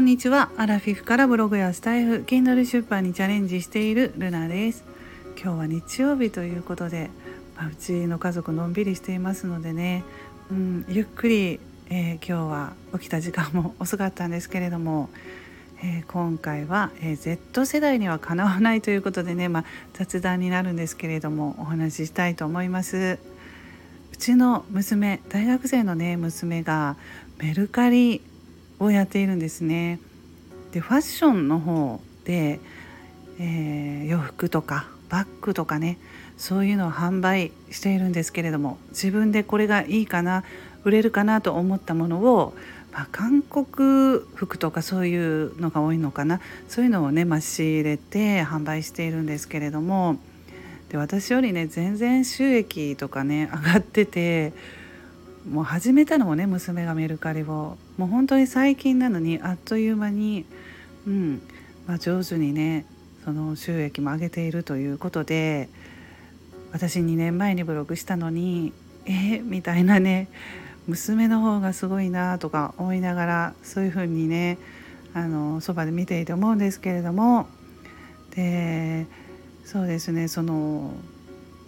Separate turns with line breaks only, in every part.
んにちは。アラフィフからブログやスタイフ Kindle 出版にチャレンジしているルナです。今日は日曜日ということで、まあ、うちの家族のんびりしていますのでね、うん、ゆっくり、えー、今日は起きた時間も遅かったんですけれども、えー、今回は、えー、Z 世代にはかなわないということでね、まあ、雑談になるんですけれどもお話ししたいと思います。うちの娘大学生のね娘がメルカリをやっているんですね。でファッションの方で、えー、洋服とかバッグとかねそういうのを販売しているんですけれども自分でこれがいいかな売れるかなと思ったものを、まあ、韓国服とかそういうのが多いのかなそういうのをね、まあ、仕入れて販売しているんですけれどもで私よりね全然収益とかね上がっててもう始めたのもね娘がメルカリを。もう本当に最近なのにあっという間に、うんまあ、上手にねその収益も上げているということで私2年前にブログしたのにえー、みたいなね娘の方がすごいなとか思いながらそういうふうにねあのそばで見ていて思うんですけれどもでそうですねその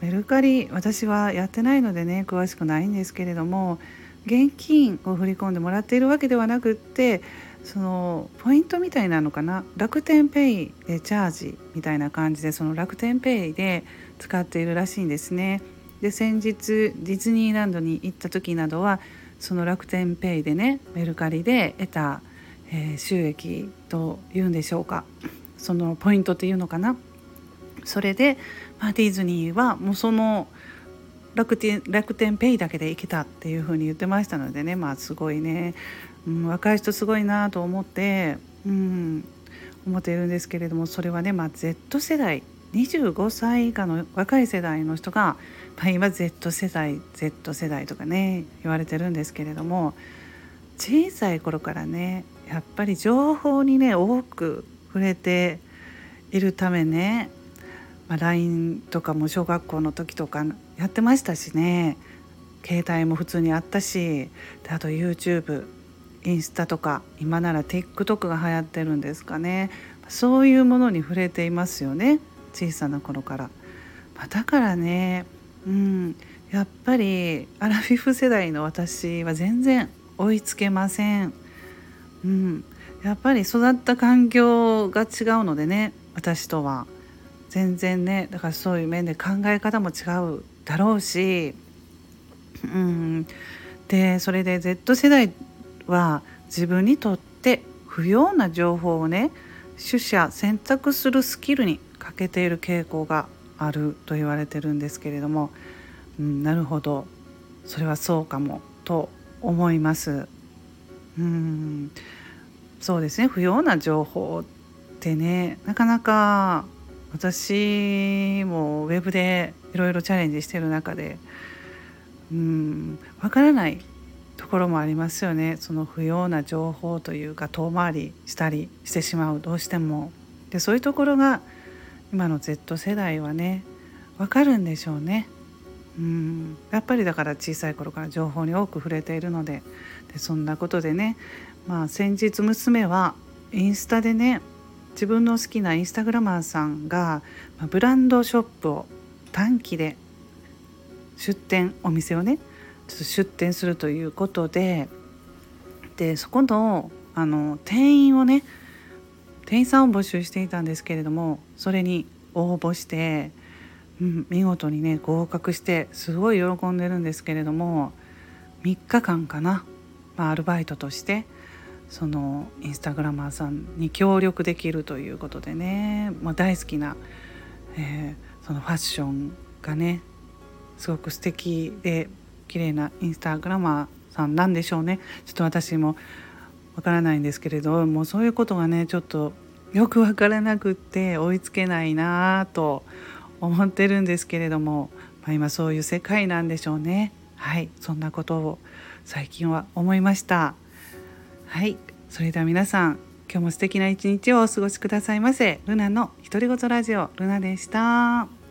メルカリ私はやってないのでね詳しくないんですけれども現金を振り込んでもらっているわけではなくってそのポイントみたいなのかな？楽天ペイでチャージみたいな感じでその楽天ペイで使っているらしいんですね。で先日ディズニーランドに行った時などはその楽天ペイでねメルカリで得た、えー、収益というんでしょうか。そのポイントっていうのかな？それで、まあ、ディズニーはもうその楽天楽天ペイだけで行けたっていうふうに言ってましたのでね。まあすごいね、うん、若い人すごいなと思って、うん、思っているんですけれどもそれはね、まあ、Z 世代25歳以下の若い世代の人が、まあ、今 Z 世代 Z 世代とかね言われてるんですけれども小さい頃からねやっぱり情報にね多く触れているためねまあ、LINE とかも小学校の時とかやってましたしね携帯も普通にあったしであと YouTube インスタとか今なら TikTok が流行ってるんですかねそういうものに触れていますよね小さな頃から。まあ、だからね、うん、やっぱりアラフィフ世代の私は全然追いつけません。うん、やっぱり育った環境が違うのでね私とは。全然ねだからそういう面で考え方も違うだろうし、うん、でそれで Z 世代は自分にとって不要な情報をね取捨選択するスキルに欠けている傾向があると言われてるんですけれども、うん、なるほど。それはそうかもと思います。うん。そうですね。不要な情報ってねなかなか私もウェブでいろいろチャレンジしてる中でうんわからないところもありますよねその不要な情報というか遠回りしたりしてしまうどうしても。でそういうところが今の Z 世代はねわかるんでしょうね。うんやっぱりだから小さい頃から情報に多く触れているのででそんなことでねまあ先日娘はインスタでね自分の好きなインスタグラマーさんがブランドショップを短期で出店お店をねちょっと出店するということででそこのあの店員をね店員さんを募集していたんですけれどもそれに応募して、うん、見事にね合格してすごい喜んでるんですけれども3日間かな、まあ、アルバイトとしてそのインスタグラマーさんに協力できるということでね、まあ、大好きな、えー、そのファッションがねすごく素敵で綺麗なインスタグラマーさんなんでしょうね。ちょっと私もわからないんですけれどもうそういうことがねちょっとよくわからなくって追いつけないなと思ってるんですけれども、まあ、今そういう世界なんでしょうね。はいそんなことを最近は思いました。はいそれでは皆さん今日も素敵な一日をお過ごしくださいませルナの独り言ラジオルナでした。